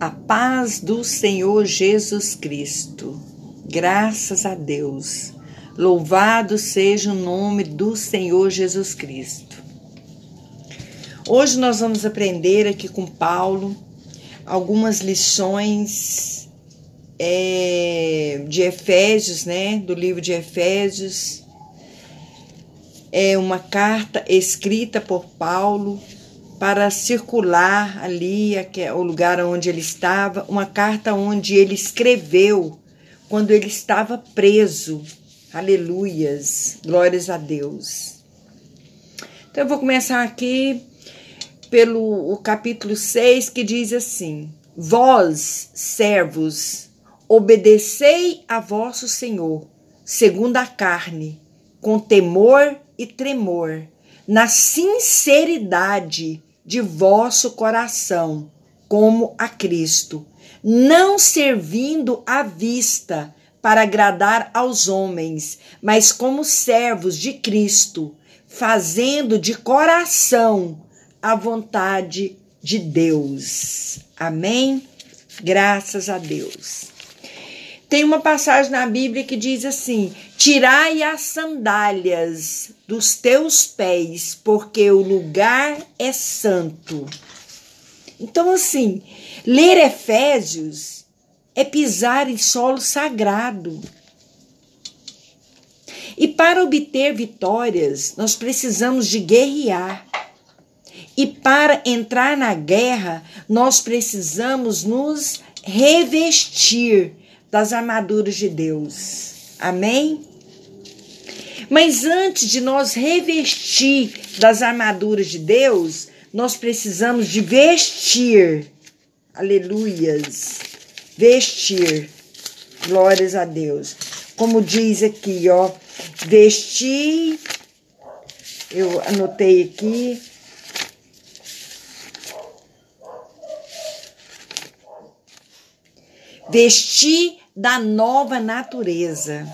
A paz do Senhor Jesus Cristo. Graças a Deus. Louvado seja o nome do Senhor Jesus Cristo. Hoje nós vamos aprender aqui com Paulo algumas lições é, de Efésios, né? Do livro de Efésios. É uma carta escrita por Paulo para circular ali, o lugar onde ele estava, uma carta onde ele escreveu quando ele estava preso. Aleluias, glórias a Deus. Então eu vou começar aqui pelo o capítulo 6 que diz assim: Vós, servos, obedecei a vosso Senhor, segundo a carne, com temor e tremor, na sinceridade de vosso coração, como a Cristo, não servindo à vista para agradar aos homens, mas como servos de Cristo, fazendo de coração a vontade de Deus. Amém? Graças a Deus. Tem uma passagem na Bíblia que diz assim: Tirai as sandálias dos teus pés, porque o lugar é santo. Então, assim, ler Efésios é pisar em solo sagrado. E para obter vitórias, nós precisamos de guerrear. E para entrar na guerra, nós precisamos nos revestir das armaduras de Deus. Amém? Mas antes de nós revestir das armaduras de Deus, nós precisamos de vestir. Aleluias. Vestir. Glórias a Deus. Como diz aqui, ó, vestir. Eu anotei aqui vestir da nova natureza.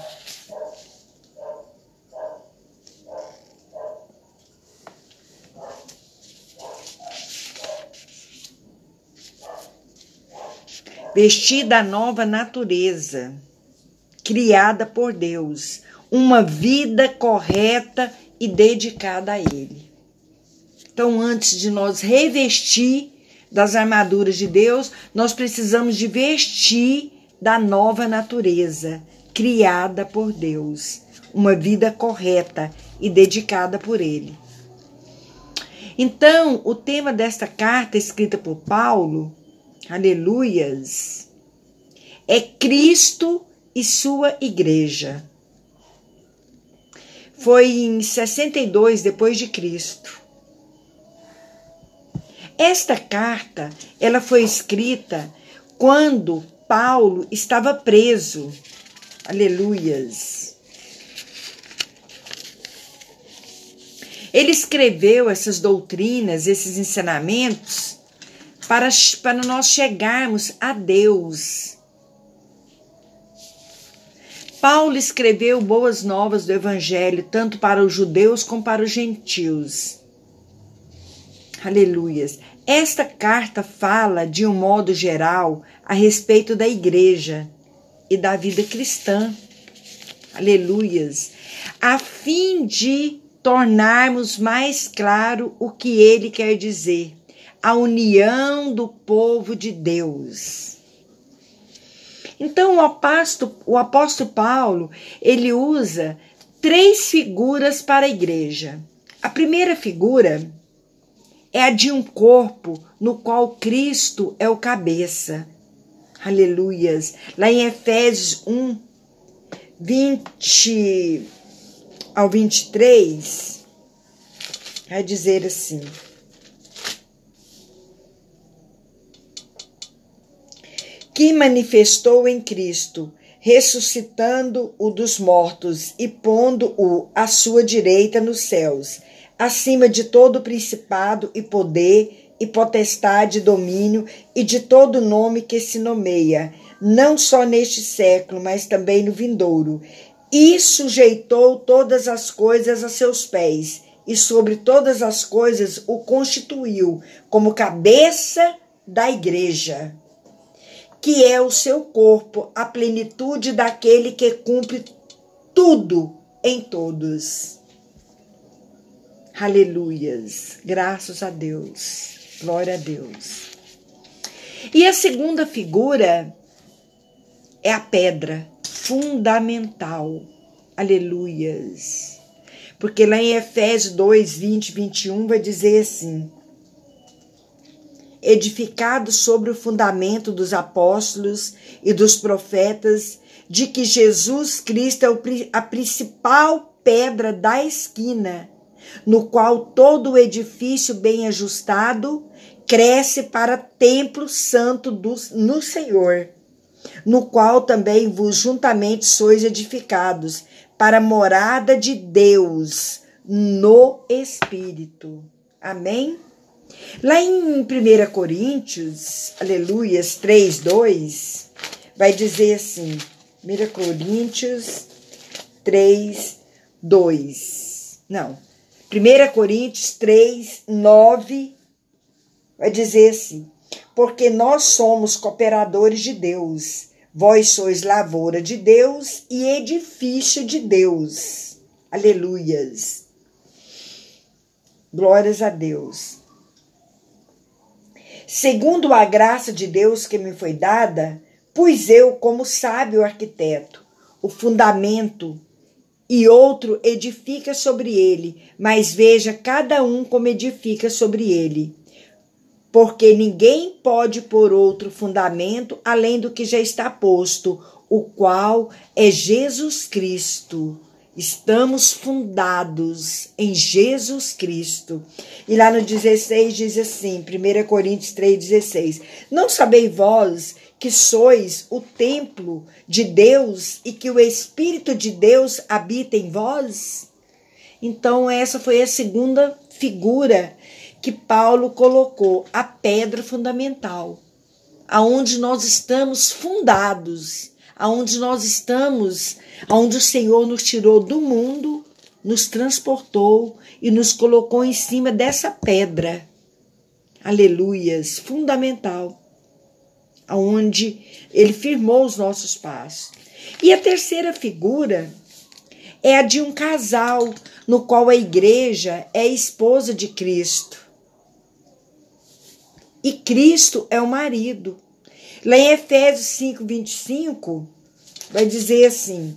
Vestir da nova natureza, criada por Deus, uma vida correta e dedicada a Ele. Então, antes de nós revestir das armaduras de Deus, nós precisamos de vestir da nova natureza criada por Deus, uma vida correta e dedicada por Ele. Então, o tema desta carta escrita por Paulo, aleluias, é Cristo e sua igreja. Foi em 62 depois de Cristo. Esta carta, ela foi escrita quando Paulo estava preso. Aleluias. Ele escreveu essas doutrinas, esses ensinamentos, para, para nós chegarmos a Deus. Paulo escreveu boas novas do Evangelho, tanto para os judeus como para os gentios. Aleluias. Esta carta fala, de um modo geral, a respeito da igreja e da vida cristã. Aleluias. A fim de tornarmos mais claro o que ele quer dizer. A união do povo de Deus. Então o apóstolo, o apóstolo Paulo, ele usa três figuras para a igreja. A primeira figura é a de um corpo no qual Cristo é o cabeça. Aleluias. Lá em Efésios 1, 20 ao 23, vai dizer assim: Que manifestou em Cristo, ressuscitando o dos mortos e pondo-o à sua direita nos céus acima de todo principado e poder e potestade e domínio e de todo nome que se nomeia, não só neste século, mas também no vindouro. E sujeitou todas as coisas a seus pés, e sobre todas as coisas o constituiu como cabeça da igreja. Que é o seu corpo, a plenitude daquele que cumpre tudo em todos. Aleluias. Graças a Deus. Glória a Deus. E a segunda figura é a pedra fundamental. Aleluias. Porque lá em Efésios 2, 20, 21 vai dizer assim: edificado sobre o fundamento dos apóstolos e dos profetas, de que Jesus Cristo é a principal pedra da esquina, no qual todo o edifício bem ajustado cresce para templo santo do, no Senhor, no qual também vos juntamente sois edificados para morada de Deus no Espírito. Amém? Lá em 1 Coríntios, aleluias, 3, 2, vai dizer assim, 1 Coríntios 3, 2. Não, 1 Coríntios 3, 9, vai dizer assim, porque nós somos cooperadores de Deus, vós sois lavoura de Deus e edifício de Deus. Aleluias. Glórias a Deus. Segundo a graça de Deus que me foi dada, pus eu, como sábio arquiteto, o fundamento, e outro edifica sobre ele, mas veja cada um como edifica sobre ele. Porque ninguém pode pôr outro fundamento além do que já está posto, o qual é Jesus Cristo. Estamos fundados em Jesus Cristo. E lá no 16 diz assim, 1 Coríntios 3,16: Não sabeis vós que sois o templo de Deus e que o Espírito de Deus habita em vós? Então, essa foi a segunda figura que Paulo colocou, a pedra fundamental, aonde nós estamos fundados, aonde nós estamos onde o Senhor nos tirou do mundo, nos transportou e nos colocou em cima dessa pedra. Aleluias, fundamental, aonde ele firmou os nossos passos. E a terceira figura é a de um casal, no qual a igreja é a esposa de Cristo. E Cristo é o marido. Lá em Efésios 5, 25, vai dizer assim: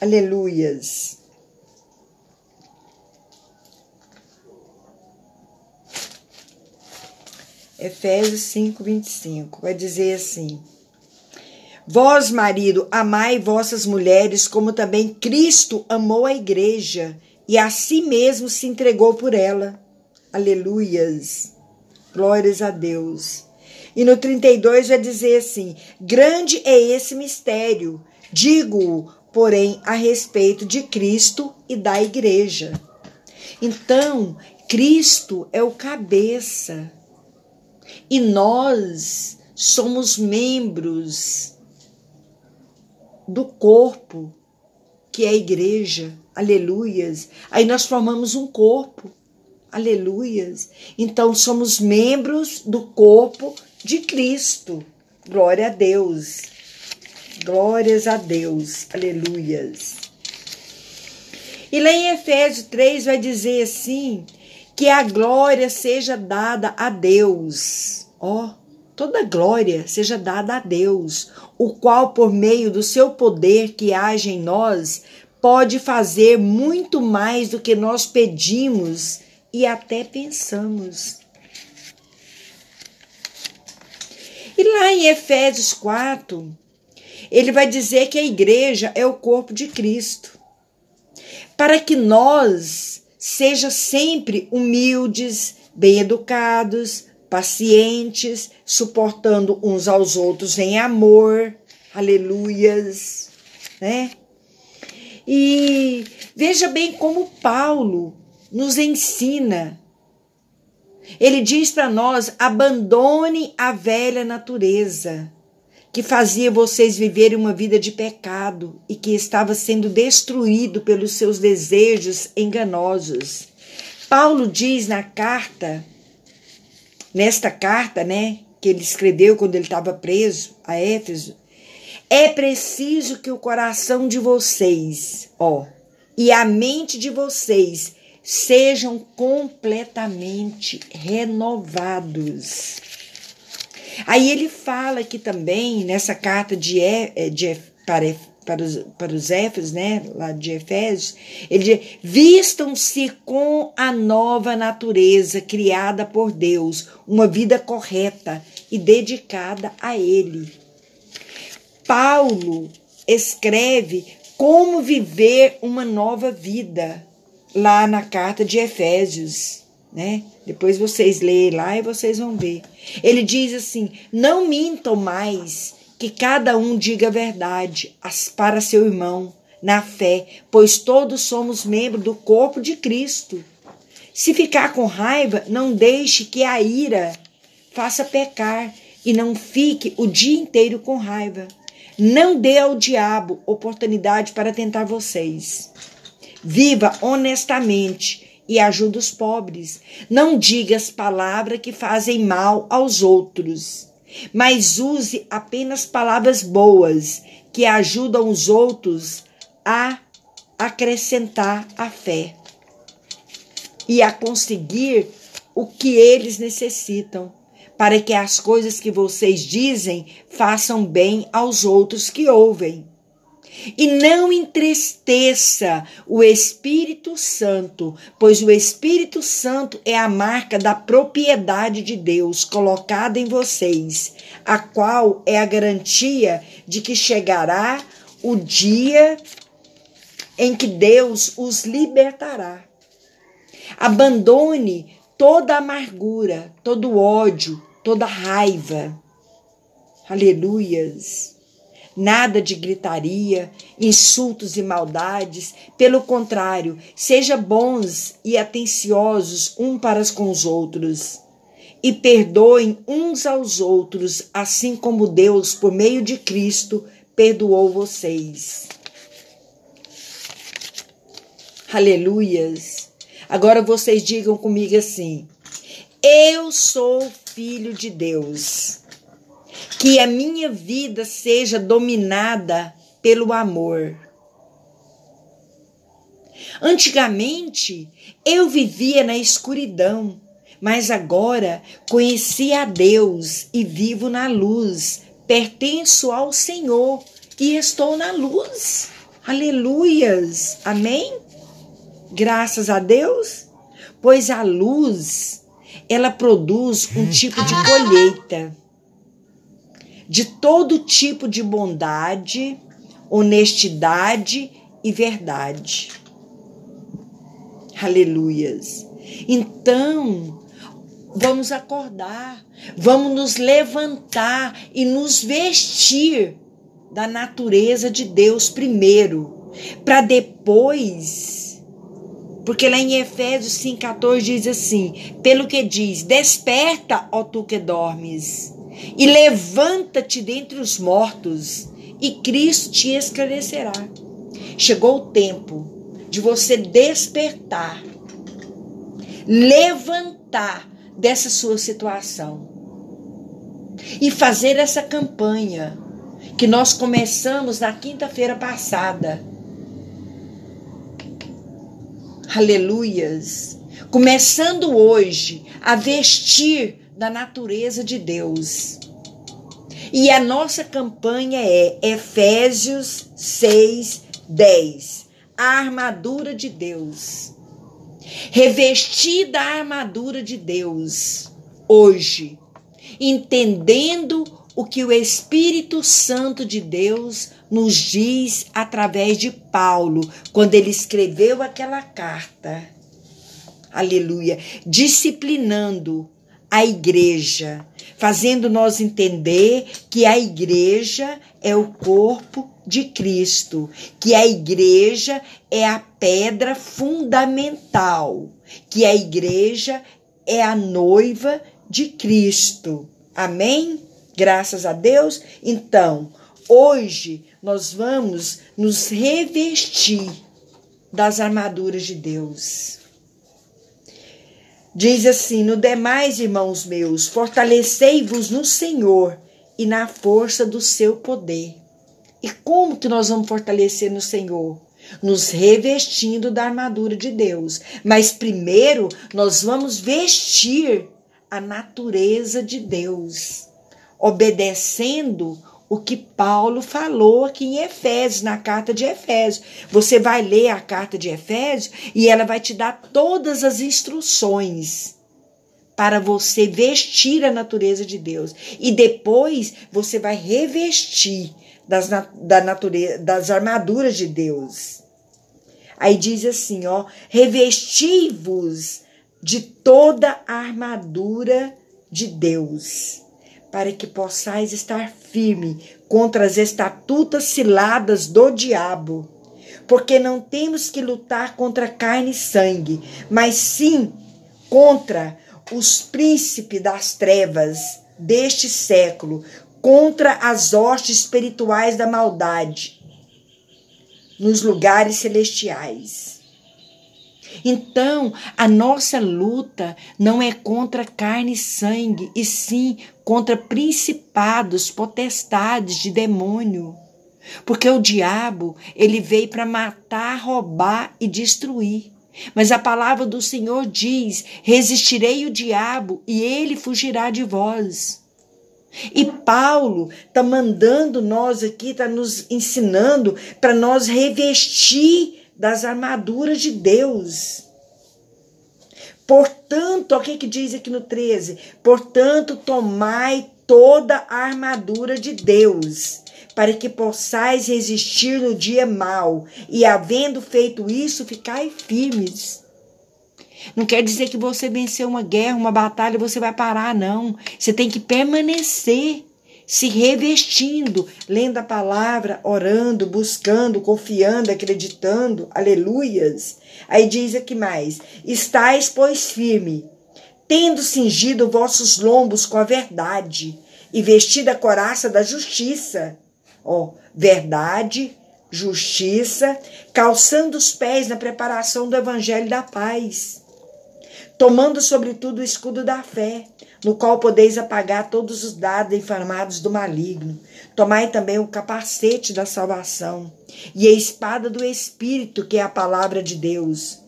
Aleluias. Efésios 5, 25. Vai dizer assim: Vós, marido, amai vossas mulheres, como também Cristo amou a igreja e a si mesmo se entregou por ela. Aleluias. Glórias a Deus. E no 32 vai dizer assim: Grande é esse mistério. Digo porém a respeito de Cristo e da igreja. Então, Cristo é o cabeça e nós somos membros do corpo que é a igreja. Aleluias. Aí nós formamos um corpo. Aleluias. Então somos membros do corpo de Cristo. Glória a Deus. Glórias a Deus. Aleluias. E lá em Efésios 3 vai dizer assim: que a glória seja dada a Deus. Ó, oh, toda glória seja dada a Deus, o qual, por meio do seu poder que age em nós, pode fazer muito mais do que nós pedimos e até pensamos. E lá em Efésios 4, ele vai dizer que a igreja é o corpo de Cristo. Para que nós seja sempre humildes, bem educados, pacientes, suportando uns aos outros em amor. Aleluias, né? E veja bem como Paulo nos ensina. Ele diz para nós: abandone a velha natureza que fazia vocês viverem uma vida de pecado e que estava sendo destruído pelos seus desejos enganosos. Paulo diz na carta, nesta carta, né, que ele escreveu quando ele estava preso a Éfeso, é preciso que o coração de vocês, ó, e a mente de vocês sejam completamente renovados. Aí ele fala aqui também, nessa carta de, de para, para, os, para os Éfesos, né, lá de Efésios, ele diz: vistam-se com a nova natureza criada por Deus, uma vida correta e dedicada a Ele. Paulo escreve como viver uma nova vida lá na carta de Efésios, né? Depois vocês leem lá e vocês vão ver. Ele diz assim: Não mintam mais, que cada um diga a verdade para seu irmão na fé, pois todos somos membros do corpo de Cristo. Se ficar com raiva, não deixe que a ira faça pecar e não fique o dia inteiro com raiva. Não dê ao diabo oportunidade para tentar vocês. Viva honestamente e ajude os pobres. Não diga as palavras que fazem mal aos outros, mas use apenas palavras boas que ajudam os outros a acrescentar a fé e a conseguir o que eles necessitam para que as coisas que vocês dizem façam bem aos outros que ouvem. E não entristeça o Espírito Santo, pois o Espírito Santo é a marca da propriedade de Deus colocada em vocês, a qual é a garantia de que chegará o dia em que Deus os libertará. Abandone toda amargura, todo ódio, toda raiva. Aleluias. Nada de gritaria, insultos e maldades. Pelo contrário, seja bons e atenciosos um para com os outros. E perdoem uns aos outros, assim como Deus, por meio de Cristo, perdoou vocês. Aleluias. Agora vocês digam comigo assim: Eu sou filho de Deus. Que a minha vida seja dominada pelo amor. Antigamente eu vivia na escuridão, mas agora conheci a Deus e vivo na luz. Pertenço ao Senhor e estou na luz. Aleluias. Amém? Graças a Deus. Pois a luz ela produz um tipo de colheita de todo tipo de bondade, honestidade e verdade. Aleluias. Então, vamos acordar, vamos nos levantar e nos vestir da natureza de Deus primeiro, para depois porque lá em Efésios 5,14 diz assim: pelo que diz, desperta, ó tu que dormes, e levanta-te dentre os mortos, e Cristo te esclarecerá. Chegou o tempo de você despertar, levantar dessa sua situação e fazer essa campanha que nós começamos na quinta-feira passada aleluias, começando hoje a vestir da natureza de Deus. E a nossa campanha é Efésios 6, 10. A armadura de Deus. Revestida a armadura de Deus hoje, entendendo o que o Espírito Santo de Deus nos diz através de Paulo, quando ele escreveu aquela carta. Aleluia. Disciplinando a igreja, fazendo nós entender que a igreja é o corpo de Cristo, que a igreja é a pedra fundamental, que a igreja é a noiva de Cristo. Amém? Graças a Deus. Então, hoje nós vamos nos revestir das armaduras de Deus. Diz assim: No demais, irmãos meus, fortalecei-vos no Senhor e na força do seu poder. E como que nós vamos fortalecer no Senhor? Nos revestindo da armadura de Deus. Mas primeiro nós vamos vestir a natureza de Deus, obedecendo o que Paulo falou aqui em Efésios, na carta de Efésios. Você vai ler a carta de Efésios e ela vai te dar todas as instruções para você vestir a natureza de Deus. E depois você vai revestir das, da natureza, das armaduras de Deus. Aí diz assim, ó, revesti-vos de toda a armadura de Deus para que possais estar firme contra as estatutas ciladas do diabo. Porque não temos que lutar contra carne e sangue, mas sim contra os príncipes das trevas deste século, contra as hostes espirituais da maldade nos lugares celestiais. Então, a nossa luta não é contra carne e sangue, e sim contra principados, potestades de demônio. Porque o diabo, ele veio para matar, roubar e destruir. Mas a palavra do Senhor diz: resistirei o diabo e ele fugirá de vós. E Paulo está mandando nós aqui, está nos ensinando para nós revestir das armaduras de Deus. Portanto, o que, que diz aqui no 13? Portanto, tomai toda a armadura de Deus, para que possais resistir no dia mau, e havendo feito isso, ficai firmes. Não quer dizer que você venceu uma guerra, uma batalha, você vai parar, não. Você tem que permanecer se revestindo, lendo a palavra, orando, buscando, confiando, acreditando. Aleluias. Aí diz aqui mais: Estais, pois, firme, tendo cingido vossos lombos com a verdade e vestida a coraça da justiça. Ó, verdade, justiça, calçando os pés na preparação do evangelho da paz, tomando sobretudo o escudo da fé no qual podeis apagar todos os dados inflamados do maligno. Tomai também o capacete da salvação e a espada do Espírito, que é a palavra de Deus,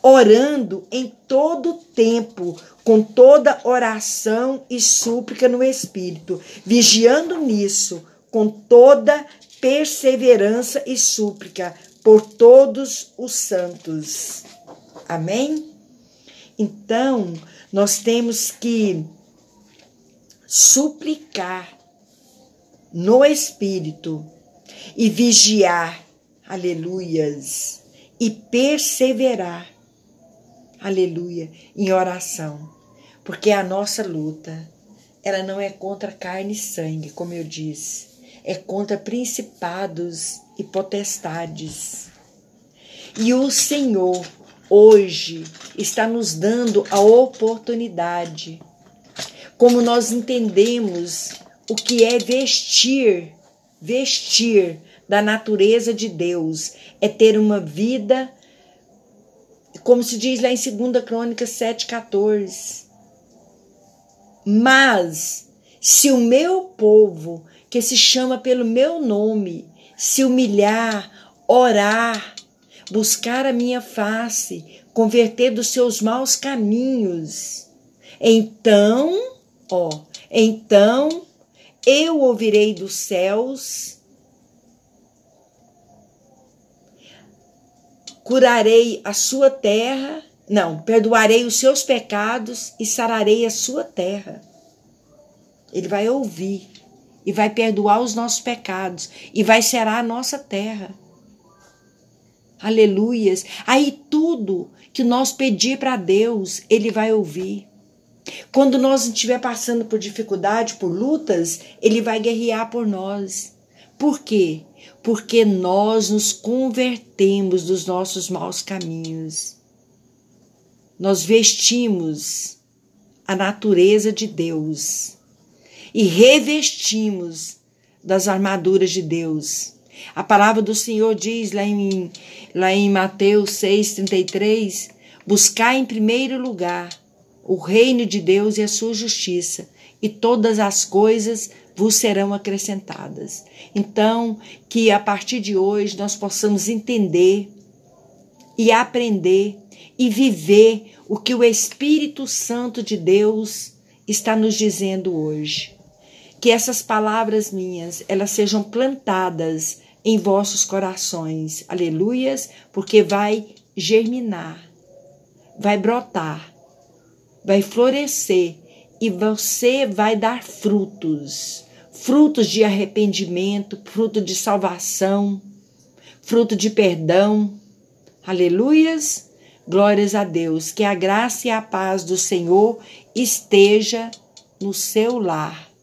orando em todo tempo, com toda oração e súplica no Espírito, vigiando nisso, com toda perseverança e súplica por todos os santos. Amém? Então, nós temos que suplicar no Espírito e vigiar, aleluias, e perseverar, aleluia, em oração, porque a nossa luta, ela não é contra carne e sangue, como eu disse, é contra principados e potestades. E o Senhor hoje está nos dando a oportunidade. Como nós entendemos o que é vestir, vestir da natureza de Deus, é ter uma vida, como se diz lá em 2 Crônicas 7,14. Mas, se o meu povo, que se chama pelo meu nome, se humilhar, orar, buscar a minha face, converter dos seus maus caminhos. Então, ó, então eu ouvirei dos céus, curarei a sua terra, não, perdoarei os seus pecados e sararei a sua terra. Ele vai ouvir e vai perdoar os nossos pecados e vai sarar a nossa terra. Aleluias. Aí tudo que nós pedir para Deus, Ele vai ouvir. Quando nós estiver passando por dificuldade, por lutas, Ele vai guerrear por nós. Por quê? Porque nós nos convertemos dos nossos maus caminhos. Nós vestimos a natureza de Deus e revestimos das armaduras de Deus a palavra do Senhor diz lá em, lá em Mateus 6,33: Buscar em primeiro lugar o reino de Deus e a sua justiça, e todas as coisas vos serão acrescentadas. Então, que a partir de hoje nós possamos entender e aprender e viver o que o Espírito Santo de Deus está nos dizendo hoje. Que essas palavras minhas, elas sejam plantadas em vossos corações. Aleluias, porque vai germinar, vai brotar, vai florescer e você vai dar frutos. Frutos de arrependimento, fruto de salvação, fruto de perdão. Aleluias. Glórias a Deus. Que a graça e a paz do Senhor esteja no seu lar